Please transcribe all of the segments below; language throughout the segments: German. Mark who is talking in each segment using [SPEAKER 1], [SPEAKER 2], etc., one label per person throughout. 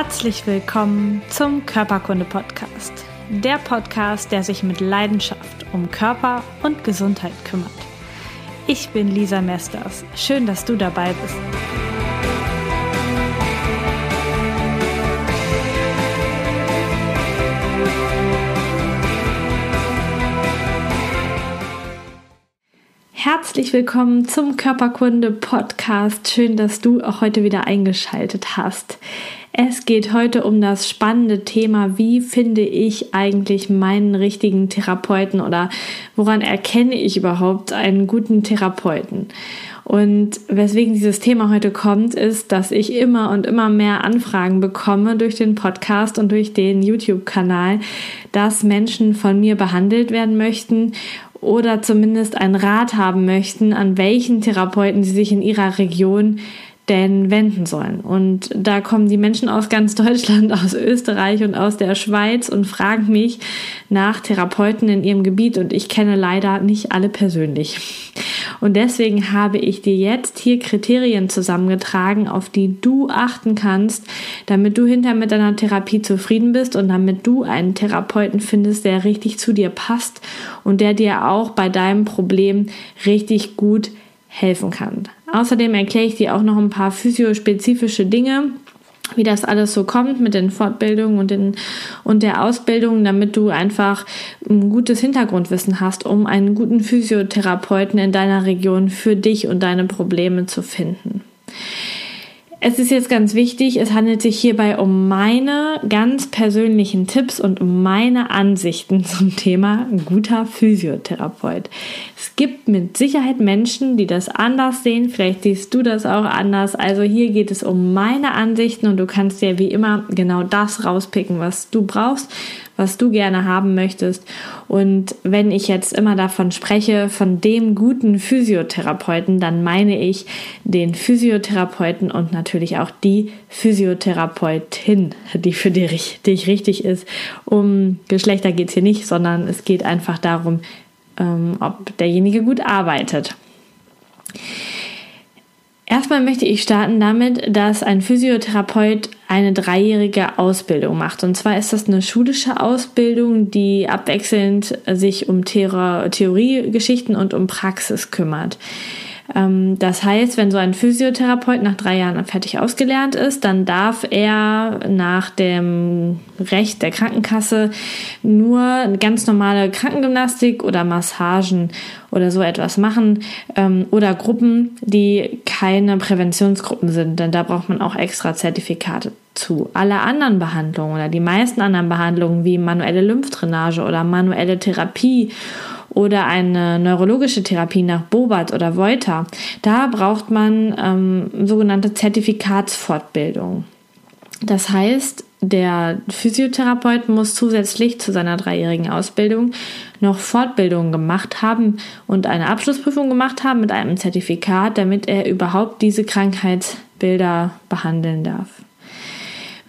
[SPEAKER 1] Herzlich willkommen zum Körperkunde-Podcast. Der Podcast, der sich mit Leidenschaft um Körper und Gesundheit kümmert. Ich bin Lisa Mesters. Schön, dass du dabei bist. Herzlich willkommen zum Körperkunde Podcast. Schön, dass du auch heute wieder eingeschaltet hast. Es geht heute um das spannende Thema, wie finde ich eigentlich meinen richtigen Therapeuten oder woran erkenne ich überhaupt einen guten Therapeuten? Und weswegen dieses Thema heute kommt, ist, dass ich immer und immer mehr Anfragen bekomme durch den Podcast und durch den YouTube-Kanal, dass Menschen von mir behandelt werden möchten oder zumindest einen Rat haben möchten, an welchen Therapeuten sie sich in ihrer Region denn wenden sollen. Und da kommen die Menschen aus ganz Deutschland, aus Österreich und aus der Schweiz und fragen mich nach Therapeuten in ihrem Gebiet und ich kenne leider nicht alle persönlich. Und deswegen habe ich dir jetzt hier Kriterien zusammengetragen, auf die du achten kannst, damit du hinter mit deiner Therapie zufrieden bist und damit du einen Therapeuten findest, der richtig zu dir passt und der dir auch bei deinem Problem richtig gut helfen kann. Außerdem erkläre ich dir auch noch ein paar physiospezifische Dinge, wie das alles so kommt mit den Fortbildungen und, den, und der Ausbildung, damit du einfach ein gutes Hintergrundwissen hast, um einen guten Physiotherapeuten in deiner Region für dich und deine Probleme zu finden. Es ist jetzt ganz wichtig, es handelt sich hierbei um meine ganz persönlichen Tipps und um meine Ansichten zum Thema guter Physiotherapeut. Es gibt mit Sicherheit Menschen, die das anders sehen, vielleicht siehst du das auch anders. Also hier geht es um meine Ansichten und du kannst dir wie immer genau das rauspicken, was du brauchst was du gerne haben möchtest. Und wenn ich jetzt immer davon spreche, von dem guten Physiotherapeuten, dann meine ich den Physiotherapeuten und natürlich auch die Physiotherapeutin, die für dich, richtig ist. Um Geschlechter geht es hier nicht, sondern es geht einfach darum, ähm, ob derjenige gut arbeitet. Erstmal möchte ich starten damit, dass ein Physiotherapeut eine dreijährige Ausbildung macht. Und zwar ist das eine schulische Ausbildung, die abwechselnd sich um Theoriegeschichten und um Praxis kümmert. Ähm, das heißt, wenn so ein Physiotherapeut nach drei Jahren fertig ausgelernt ist, dann darf er nach dem Recht der Krankenkasse nur ganz normale Krankengymnastik oder Massagen oder so etwas machen ähm, oder Gruppen, die keine Präventionsgruppen sind, denn da braucht man auch extra Zertifikate zu. Alle anderen Behandlungen oder die meisten anderen Behandlungen wie manuelle Lymphdrainage oder manuelle Therapie oder eine neurologische Therapie nach Bobat oder Voita, da braucht man ähm, sogenannte Zertifikatsfortbildung. Das heißt, der Physiotherapeut muss zusätzlich zu seiner dreijährigen Ausbildung noch Fortbildungen gemacht haben und eine Abschlussprüfung gemacht haben mit einem Zertifikat, damit er überhaupt diese Krankheitsbilder behandeln darf.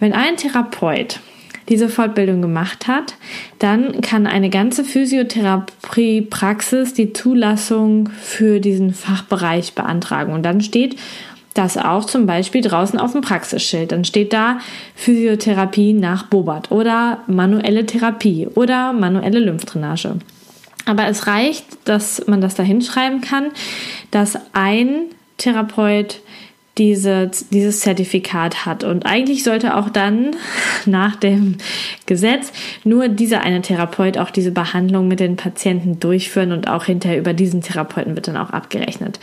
[SPEAKER 1] Wenn ein Therapeut diese Fortbildung gemacht hat, dann kann eine ganze Physiotherapiepraxis die Zulassung für diesen Fachbereich beantragen. Und dann steht das auch zum Beispiel draußen auf dem Praxisschild. Dann steht da Physiotherapie nach Bobat oder manuelle Therapie oder manuelle Lymphdrainage. Aber es reicht, dass man das da hinschreiben kann, dass ein Therapeut diese, dieses Zertifikat hat. Und eigentlich sollte auch dann nach dem Gesetz nur dieser eine Therapeut auch diese Behandlung mit den Patienten durchführen und auch hinterher über diesen Therapeuten wird dann auch abgerechnet.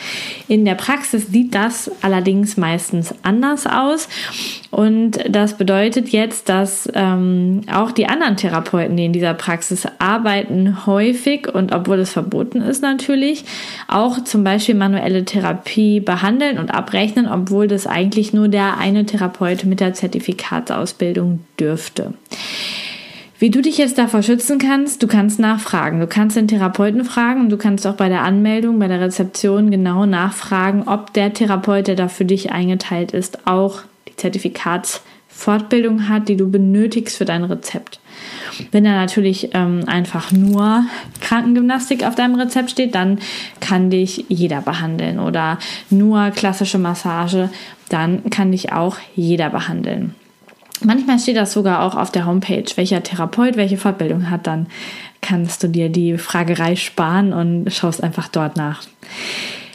[SPEAKER 1] In der Praxis sieht das allerdings meistens anders aus. Und das bedeutet jetzt, dass ähm, auch die anderen Therapeuten, die in dieser Praxis arbeiten, häufig und obwohl es verboten ist natürlich, auch zum Beispiel manuelle Therapie behandeln und abrechnen, obwohl das eigentlich nur der eine Therapeut mit der Zertifikatsausbildung dürfte. Wie du dich jetzt davor schützen kannst, du kannst nachfragen. Du kannst den Therapeuten fragen und du kannst auch bei der Anmeldung, bei der Rezeption genau nachfragen, ob der Therapeut, der da für dich eingeteilt ist, auch die Zertifikatsfortbildung hat, die du benötigst für dein Rezept. Wenn da natürlich ähm, einfach nur Krankengymnastik auf deinem Rezept steht, dann kann dich jeder behandeln. Oder nur klassische Massage, dann kann dich auch jeder behandeln. Manchmal steht das sogar auch auf der Homepage, welcher Therapeut welche Fortbildung hat, dann kannst du dir die Fragerei sparen und schaust einfach dort nach.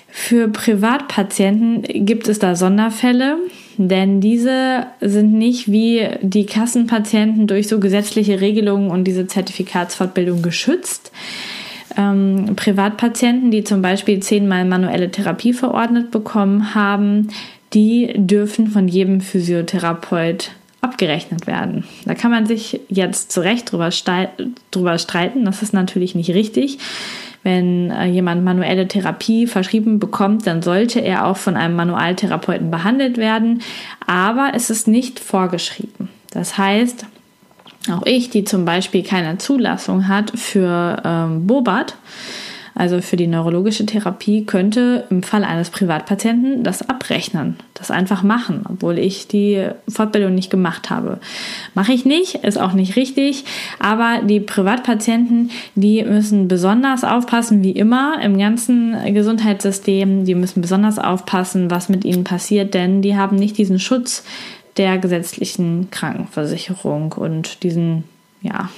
[SPEAKER 1] Für Privatpatienten gibt es da Sonderfälle, denn diese sind nicht wie die Kassenpatienten durch so gesetzliche Regelungen und diese Zertifikatsfortbildung geschützt. Ähm, Privatpatienten, die zum Beispiel zehnmal manuelle Therapie verordnet bekommen haben, die dürfen von jedem Physiotherapeut abgerechnet werden. Da kann man sich jetzt zu Recht drüber, drüber streiten. Das ist natürlich nicht richtig. Wenn äh, jemand manuelle Therapie verschrieben bekommt, dann sollte er auch von einem Manualtherapeuten behandelt werden. Aber es ist nicht vorgeschrieben. Das heißt, auch ich, die zum Beispiel keine Zulassung hat für ähm, Bobat, also für die neurologische Therapie, könnte im Fall eines Privatpatienten das abrechnen, das einfach machen, obwohl ich die Fortbildung nicht gemacht habe. Mache ich nicht, ist auch nicht richtig, aber die Privatpatienten, die müssen besonders aufpassen, wie immer im ganzen Gesundheitssystem, die müssen besonders aufpassen, was mit ihnen passiert, denn die haben nicht diesen Schutz der gesetzlichen Krankenversicherung und diesen, ja,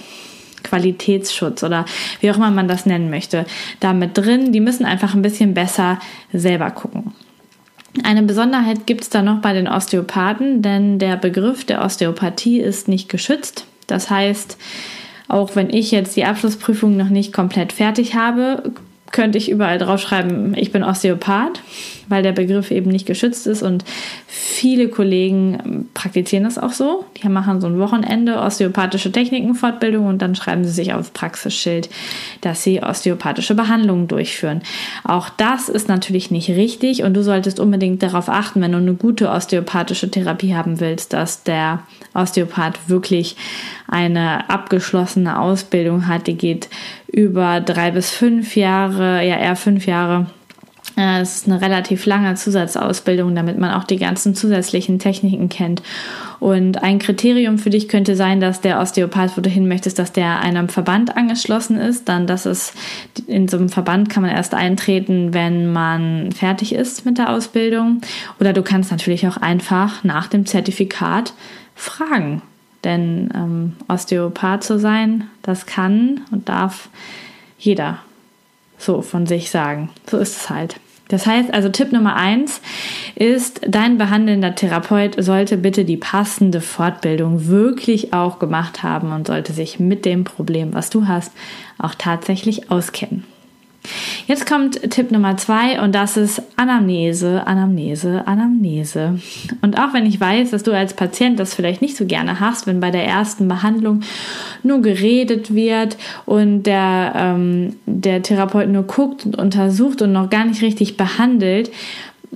[SPEAKER 1] Qualitätsschutz oder wie auch immer man das nennen möchte, damit drin. Die müssen einfach ein bisschen besser selber gucken. Eine Besonderheit gibt es da noch bei den Osteopathen, denn der Begriff der Osteopathie ist nicht geschützt. Das heißt, auch wenn ich jetzt die Abschlussprüfung noch nicht komplett fertig habe, könnte ich überall draufschreiben, ich bin Osteopath, weil der Begriff eben nicht geschützt ist und viele Kollegen praktizieren das auch so. Die machen so ein Wochenende osteopathische Techniken Fortbildung und dann schreiben sie sich aufs Praxisschild, dass sie osteopathische Behandlungen durchführen. Auch das ist natürlich nicht richtig und du solltest unbedingt darauf achten, wenn du eine gute osteopathische Therapie haben willst, dass der Osteopath wirklich eine abgeschlossene Ausbildung hat, die geht über drei bis fünf Jahre, ja eher fünf Jahre. Äh, es ist eine relativ lange Zusatzausbildung, damit man auch die ganzen zusätzlichen Techniken kennt. Und ein Kriterium für dich könnte sein, dass der Osteopath, wo du hin möchtest, dass der einem Verband angeschlossen ist. Dann, dass es in so einem Verband kann man erst eintreten, wenn man fertig ist mit der Ausbildung. Oder du kannst natürlich auch einfach nach dem Zertifikat fragen, denn ähm, Osteopath zu sein, das kann und darf jeder so von sich sagen. So ist es halt. Das heißt also, Tipp Nummer eins ist, dein behandelnder Therapeut sollte bitte die passende Fortbildung wirklich auch gemacht haben und sollte sich mit dem Problem, was du hast, auch tatsächlich auskennen. Jetzt kommt Tipp Nummer zwei und das ist Anamnese, Anamnese, Anamnese. Und auch wenn ich weiß, dass du als Patient das vielleicht nicht so gerne hast, wenn bei der ersten Behandlung nur geredet wird und der, ähm, der Therapeut nur guckt und untersucht und noch gar nicht richtig behandelt,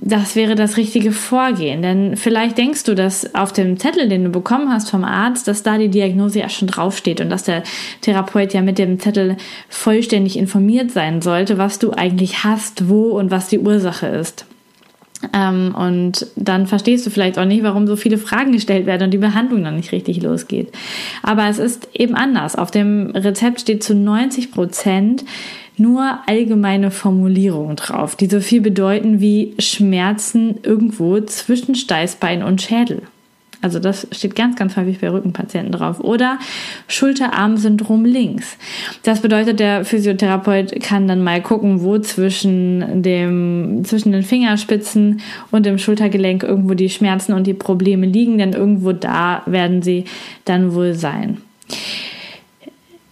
[SPEAKER 1] das wäre das richtige Vorgehen. Denn vielleicht denkst du, dass auf dem Zettel, den du bekommen hast vom Arzt, dass da die Diagnose ja schon draufsteht und dass der Therapeut ja mit dem Zettel vollständig informiert sein sollte, was du eigentlich hast, wo und was die Ursache ist. Ähm, und dann verstehst du vielleicht auch nicht, warum so viele Fragen gestellt werden und die Behandlung dann nicht richtig losgeht. Aber es ist eben anders. Auf dem Rezept steht zu 90 Prozent nur allgemeine Formulierungen drauf, die so viel bedeuten wie Schmerzen irgendwo zwischen Steißbein und Schädel. Also das steht ganz, ganz häufig bei Rückenpatienten drauf. Oder Schulterarmsyndrom links. Das bedeutet, der Physiotherapeut kann dann mal gucken, wo zwischen dem, zwischen den Fingerspitzen und dem Schultergelenk irgendwo die Schmerzen und die Probleme liegen, denn irgendwo da werden sie dann wohl sein.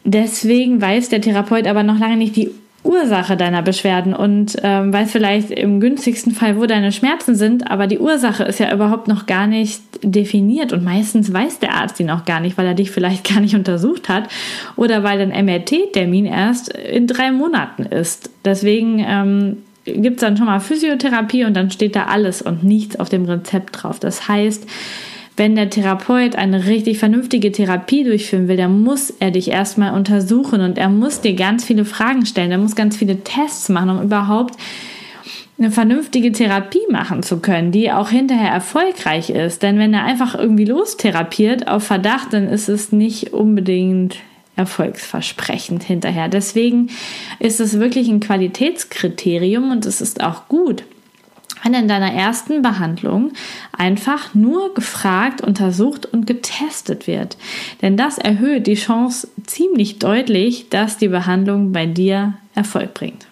[SPEAKER 1] Deswegen weiß der Therapeut aber noch lange nicht die Ursache deiner Beschwerden und ähm, weiß vielleicht im günstigsten Fall, wo deine Schmerzen sind, aber die Ursache ist ja überhaupt noch gar nicht definiert und meistens weiß der Arzt die noch gar nicht, weil er dich vielleicht gar nicht untersucht hat oder weil dein MRT-Termin erst in drei Monaten ist. Deswegen ähm, gibt es dann schon mal Physiotherapie und dann steht da alles und nichts auf dem Rezept drauf. Das heißt, wenn der Therapeut eine richtig vernünftige Therapie durchführen will, dann muss er dich erstmal untersuchen und er muss dir ganz viele Fragen stellen, er muss ganz viele Tests machen, um überhaupt eine vernünftige Therapie machen zu können, die auch hinterher erfolgreich ist. Denn wenn er einfach irgendwie lostherapiert auf Verdacht, dann ist es nicht unbedingt erfolgsversprechend hinterher. Deswegen ist es wirklich ein Qualitätskriterium und es ist auch gut, wenn in deiner ersten Behandlung einfach nur gefragt, untersucht und getestet wird. Denn das erhöht die Chance ziemlich deutlich, dass die Behandlung bei dir Erfolg bringt.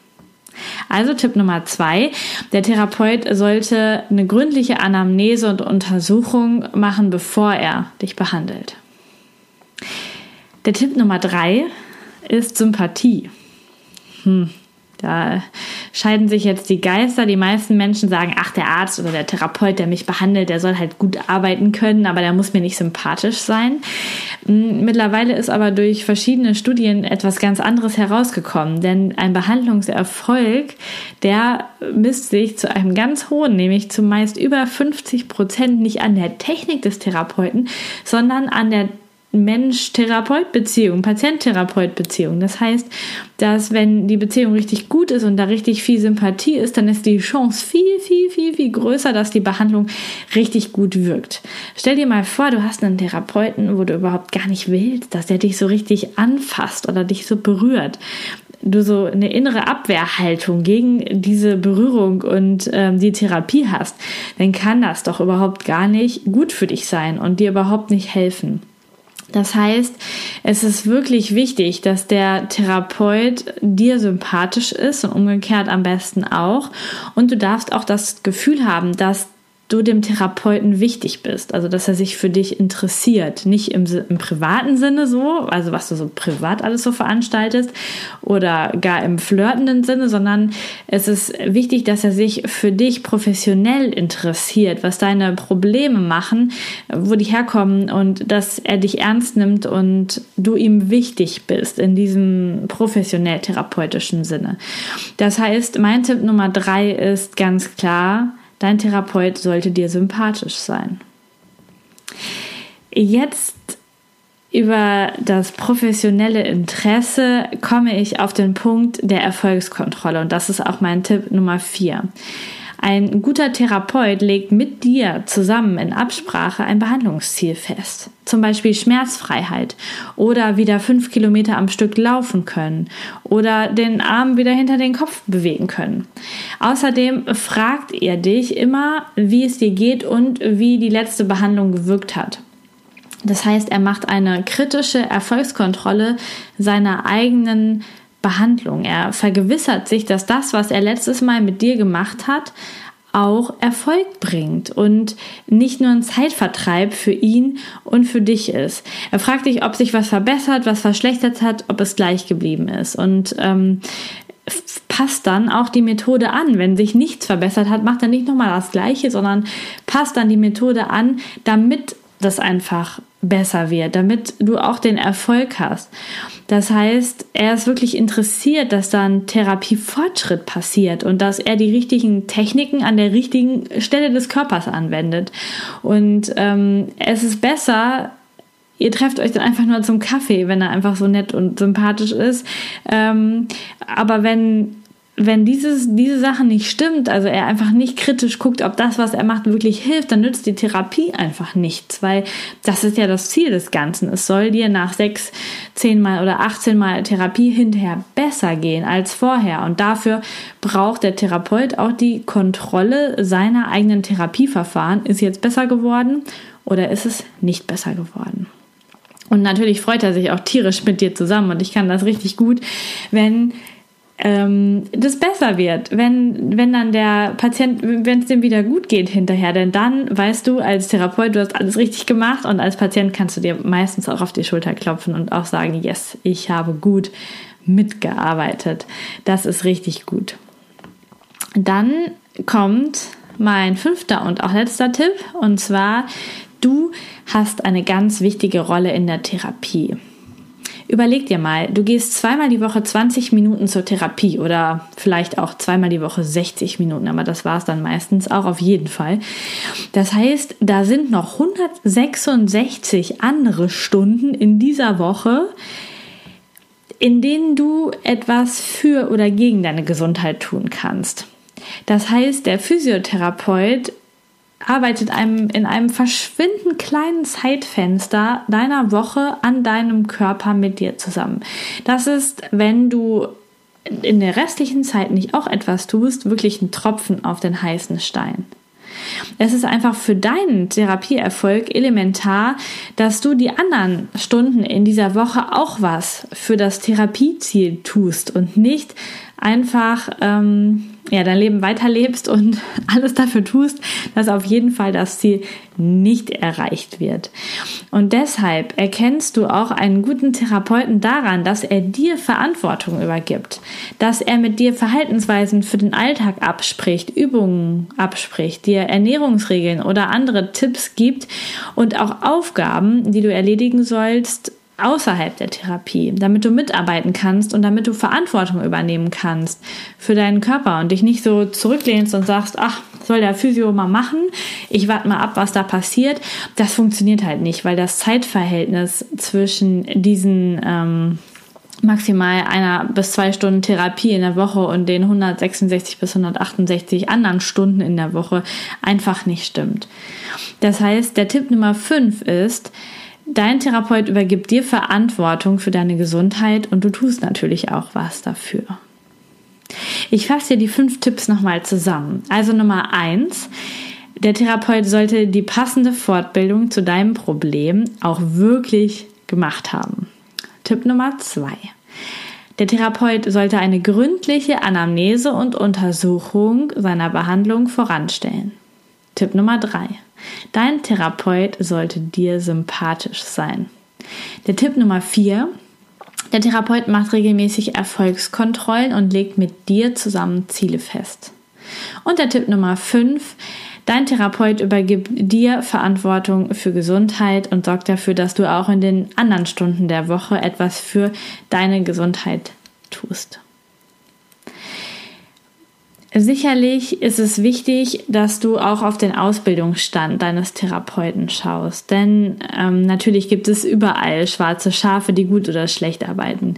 [SPEAKER 1] Also Tipp Nummer zwei, der Therapeut sollte eine gründliche Anamnese und Untersuchung machen, bevor er dich behandelt. Der Tipp Nummer drei ist Sympathie. Hm, da scheiden sich jetzt die Geister. Die meisten Menschen sagen, ach, der Arzt oder der Therapeut, der mich behandelt, der soll halt gut arbeiten können, aber der muss mir nicht sympathisch sein. Hm, mittlerweile ist aber durch verschiedene Studien etwas ganz anderes herausgekommen, denn ein Behandlungserfolg, der misst sich zu einem ganz hohen, nämlich zumeist über 50 Prozent nicht an der Technik des Therapeuten, sondern an der Mensch-Therapeut-Beziehung, Patient-Therapeut-Beziehung. Das heißt, dass wenn die Beziehung richtig gut ist und da richtig viel Sympathie ist, dann ist die Chance viel, viel, viel, viel größer, dass die Behandlung richtig gut wirkt. Stell dir mal vor, du hast einen Therapeuten, wo du überhaupt gar nicht willst, dass der dich so richtig anfasst oder dich so berührt du so eine innere Abwehrhaltung gegen diese Berührung und ähm, die Therapie hast, dann kann das doch überhaupt gar nicht gut für dich sein und dir überhaupt nicht helfen. Das heißt, es ist wirklich wichtig, dass der Therapeut dir sympathisch ist und umgekehrt am besten auch. Und du darfst auch das Gefühl haben, dass du dem Therapeuten wichtig bist, also dass er sich für dich interessiert, nicht im, im, privaten Sinne so, also was du so privat alles so veranstaltest oder gar im flirtenden Sinne, sondern es ist wichtig, dass er sich für dich professionell interessiert, was deine Probleme machen, wo die herkommen und dass er dich ernst nimmt und du ihm wichtig bist in diesem professionell therapeutischen Sinne. Das heißt, mein Tipp Nummer drei ist ganz klar, Dein Therapeut sollte dir sympathisch sein. Jetzt über das professionelle Interesse komme ich auf den Punkt der Erfolgskontrolle und das ist auch mein Tipp Nummer vier. Ein guter Therapeut legt mit dir zusammen in Absprache ein Behandlungsziel fest. Zum Beispiel Schmerzfreiheit oder wieder fünf Kilometer am Stück laufen können oder den Arm wieder hinter den Kopf bewegen können. Außerdem fragt er dich immer, wie es dir geht und wie die letzte Behandlung gewirkt hat. Das heißt, er macht eine kritische Erfolgskontrolle seiner eigenen Behandlung. Er vergewissert sich, dass das, was er letztes Mal mit dir gemacht hat, auch Erfolg bringt und nicht nur ein Zeitvertreib für ihn und für dich ist. Er fragt dich, ob sich was verbessert, was verschlechtert hat, ob es gleich geblieben ist. Und ähm, passt dann auch die Methode an. Wenn sich nichts verbessert hat, macht er nicht nochmal das Gleiche, sondern passt dann die Methode an, damit das einfach besser wird, damit du auch den Erfolg hast. Das heißt, er ist wirklich interessiert, dass da ein Therapiefortschritt passiert und dass er die richtigen Techniken an der richtigen Stelle des Körpers anwendet. Und ähm, es ist besser, ihr trefft euch dann einfach nur zum Kaffee, wenn er einfach so nett und sympathisch ist. Ähm, aber wenn wenn dieses, diese Sache nicht stimmt, also er einfach nicht kritisch guckt, ob das, was er macht, wirklich hilft, dann nützt die Therapie einfach nichts, weil das ist ja das Ziel des Ganzen. Es soll dir nach sechs, zehn Mal oder 18 Mal Therapie hinterher besser gehen als vorher. Und dafür braucht der Therapeut auch die Kontrolle seiner eigenen Therapieverfahren. Ist jetzt besser geworden oder ist es nicht besser geworden? Und natürlich freut er sich auch tierisch mit dir zusammen und ich kann das richtig gut, wenn ähm, das besser wird, wenn, wenn dann der Patient, wenn es dem wieder gut geht hinterher, denn dann weißt du als Therapeut, du hast alles richtig gemacht und als Patient kannst du dir meistens auch auf die Schulter klopfen und auch sagen, yes, ich habe gut mitgearbeitet. Das ist richtig gut. Dann kommt mein fünfter und auch letzter Tipp und zwar, du hast eine ganz wichtige Rolle in der Therapie. Überleg dir mal, du gehst zweimal die Woche 20 Minuten zur Therapie oder vielleicht auch zweimal die Woche 60 Minuten, aber das war es dann meistens auch auf jeden Fall. Das heißt, da sind noch 166 andere Stunden in dieser Woche, in denen du etwas für oder gegen deine Gesundheit tun kannst. Das heißt, der Physiotherapeut arbeitet einem in einem verschwindend kleinen Zeitfenster deiner Woche an deinem Körper mit dir zusammen. Das ist, wenn du in der restlichen Zeit nicht auch etwas tust, wirklich ein Tropfen auf den heißen Stein. Es ist einfach für deinen Therapieerfolg elementar, dass du die anderen Stunden in dieser Woche auch was für das Therapieziel tust und nicht einfach ähm, ja, dein Leben weiterlebst und alles dafür tust, dass auf jeden Fall das Ziel nicht erreicht wird. Und deshalb erkennst du auch einen guten Therapeuten daran, dass er dir Verantwortung übergibt, dass er mit dir Verhaltensweisen für den Alltag abspricht, Übungen abspricht, dir Ernährungsregeln oder andere Tipps gibt und auch Aufgaben, die du erledigen sollst, außerhalb der Therapie, damit du mitarbeiten kannst und damit du Verantwortung übernehmen kannst für deinen Körper und dich nicht so zurücklehnst und sagst, ach, soll der Physio mal machen, ich warte mal ab, was da passiert. Das funktioniert halt nicht, weil das Zeitverhältnis zwischen diesen ähm, maximal einer bis zwei Stunden Therapie in der Woche und den 166 bis 168 anderen Stunden in der Woche einfach nicht stimmt. Das heißt, der Tipp Nummer 5 ist, Dein Therapeut übergibt dir Verantwortung für deine Gesundheit und du tust natürlich auch was dafür. Ich fasse dir die fünf Tipps nochmal zusammen. Also Nummer eins, der Therapeut sollte die passende Fortbildung zu deinem Problem auch wirklich gemacht haben. Tipp Nummer zwei. Der Therapeut sollte eine gründliche Anamnese und Untersuchung seiner Behandlung voranstellen. Tipp Nummer drei. Dein Therapeut sollte dir sympathisch sein. Der Tipp Nummer 4. Der Therapeut macht regelmäßig Erfolgskontrollen und legt mit dir zusammen Ziele fest. Und der Tipp Nummer 5. Dein Therapeut übergibt dir Verantwortung für Gesundheit und sorgt dafür, dass du auch in den anderen Stunden der Woche etwas für deine Gesundheit tust. Sicherlich ist es wichtig, dass du auch auf den Ausbildungsstand deines Therapeuten schaust. Denn ähm, natürlich gibt es überall schwarze Schafe, die gut oder schlecht arbeiten.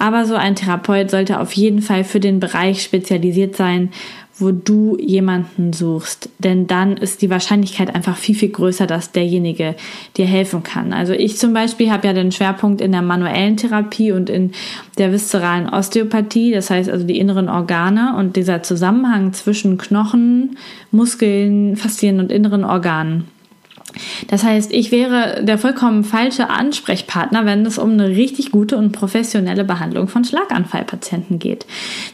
[SPEAKER 1] Aber so ein Therapeut sollte auf jeden Fall für den Bereich spezialisiert sein, wo du jemanden suchst. Denn dann ist die Wahrscheinlichkeit einfach viel, viel größer, dass derjenige dir helfen kann. Also ich zum Beispiel habe ja den Schwerpunkt in der manuellen Therapie und in der viszeralen Osteopathie, das heißt also die inneren Organe und dieser Zusammenhang zwischen Knochen, Muskeln, Faszien und inneren Organen. Das heißt, ich wäre der vollkommen falsche Ansprechpartner, wenn es um eine richtig gute und professionelle Behandlung von Schlaganfallpatienten geht.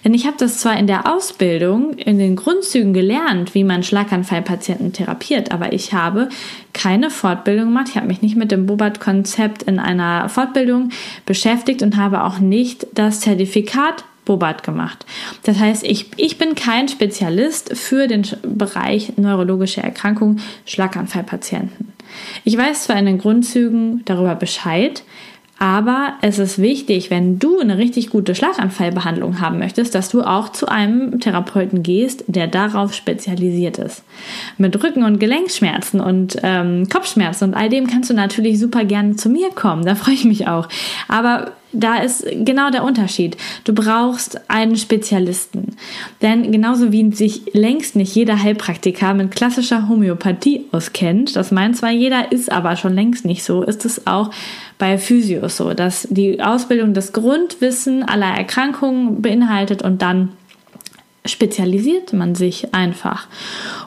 [SPEAKER 1] Denn ich habe das zwar in der Ausbildung, in den Grundzügen gelernt, wie man Schlaganfallpatienten therapiert, aber ich habe keine Fortbildung gemacht. Ich habe mich nicht mit dem Bobat-Konzept in einer Fortbildung beschäftigt und habe auch nicht das Zertifikat Bobat gemacht. Das heißt, ich, ich bin kein Spezialist für den Bereich neurologische Erkrankungen, Schlaganfallpatienten. Ich weiß zwar in den Grundzügen darüber Bescheid, aber es ist wichtig, wenn du eine richtig gute Schlaganfallbehandlung haben möchtest, dass du auch zu einem Therapeuten gehst, der darauf spezialisiert ist. Mit Rücken- und Gelenkschmerzen und ähm, Kopfschmerzen und all dem kannst du natürlich super gerne zu mir kommen. Da freue ich mich auch. Aber da ist genau der Unterschied. Du brauchst einen Spezialisten. Denn genauso wie sich längst nicht jeder Heilpraktiker mit klassischer Homöopathie auskennt, das meint zwar jeder, ist aber schon längst nicht so, ist es auch bei Physios so, dass die Ausbildung das Grundwissen aller Erkrankungen beinhaltet und dann spezialisiert man sich einfach.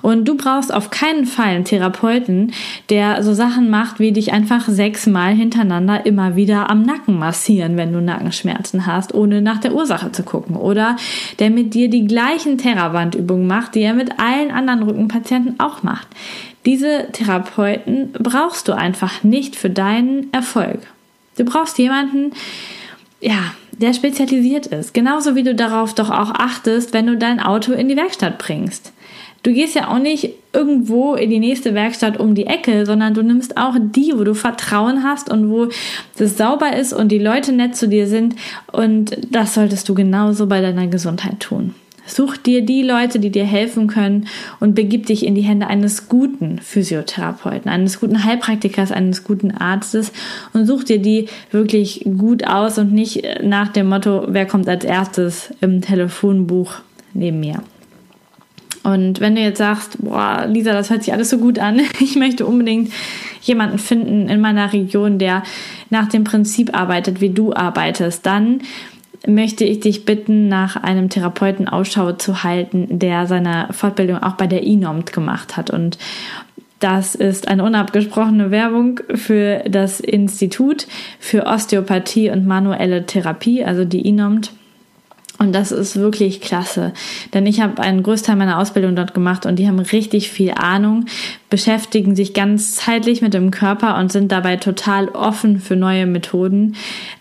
[SPEAKER 1] Und du brauchst auf keinen Fall einen Therapeuten, der so Sachen macht, wie dich einfach sechsmal hintereinander immer wieder am Nacken massieren, wenn du Nackenschmerzen hast, ohne nach der Ursache zu gucken. Oder der mit dir die gleichen Terrabandübungen macht, die er mit allen anderen Rückenpatienten auch macht. Diese Therapeuten brauchst du einfach nicht für deinen Erfolg. Du brauchst jemanden, ja, der spezialisiert ist. Genauso wie du darauf doch auch achtest, wenn du dein Auto in die Werkstatt bringst. Du gehst ja auch nicht irgendwo in die nächste Werkstatt um die Ecke, sondern du nimmst auch die, wo du Vertrauen hast und wo das sauber ist und die Leute nett zu dir sind. Und das solltest du genauso bei deiner Gesundheit tun. Such dir die Leute, die dir helfen können und begib dich in die Hände eines guten Physiotherapeuten, eines guten Heilpraktikers, eines guten Arztes und such dir die wirklich gut aus und nicht nach dem Motto, wer kommt als erstes im Telefonbuch neben mir. Und wenn du jetzt sagst, boah, Lisa, das hört sich alles so gut an, ich möchte unbedingt jemanden finden in meiner Region, der nach dem Prinzip arbeitet, wie du arbeitest, dann möchte ich dich bitten, nach einem Therapeuten Ausschau zu halten, der seine Fortbildung auch bei der INOMT gemacht hat. Und das ist eine unabgesprochene Werbung für das Institut für Osteopathie und manuelle Therapie, also die INOMT. Und das ist wirklich klasse, denn ich habe einen Großteil meiner Ausbildung dort gemacht und die haben richtig viel Ahnung, beschäftigen sich ganz zeitlich mit dem Körper und sind dabei total offen für neue Methoden.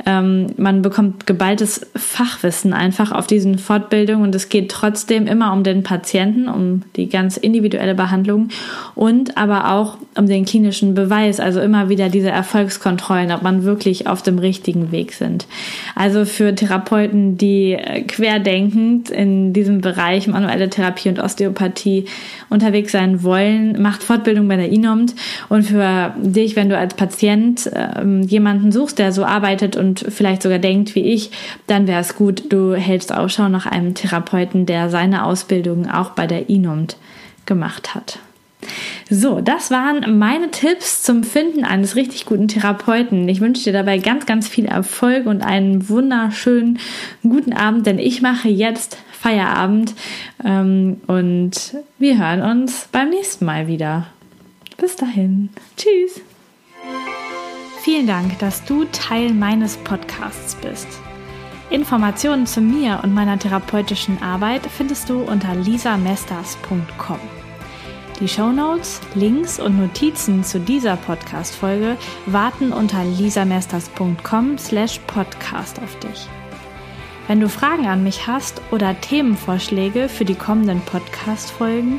[SPEAKER 1] Ähm, man bekommt geballtes Fachwissen einfach auf diesen Fortbildungen und es geht trotzdem immer um den Patienten, um die ganz individuelle Behandlung und aber auch um den klinischen Beweis, also immer wieder diese Erfolgskontrollen, ob man wirklich auf dem richtigen Weg sind. Also für Therapeuten, die äh, querdenkend in diesem Bereich manuelle Therapie und Osteopathie unterwegs sein wollen, macht Fortbildung bei der INOMT. Und für dich, wenn du als Patient ähm, jemanden suchst, der so arbeitet und vielleicht sogar denkt wie ich, dann wäre es gut, du hältst Ausschau nach einem Therapeuten, der seine Ausbildung auch bei der INOMT gemacht hat. So, das waren meine Tipps zum Finden eines richtig guten Therapeuten. Ich wünsche dir dabei ganz, ganz viel Erfolg und einen wunderschönen guten Abend, denn ich mache jetzt Feierabend ähm, und wir hören uns beim nächsten Mal wieder. Bis dahin. Tschüss. Vielen Dank, dass du Teil meines Podcasts bist. Informationen zu mir und meiner therapeutischen Arbeit findest du unter lisamesters.com. Die Shownotes, Links und Notizen zu dieser Podcast-Folge warten unter lisamesters.com slash podcast auf dich. Wenn du Fragen an mich hast oder Themenvorschläge für die kommenden Podcast-Folgen,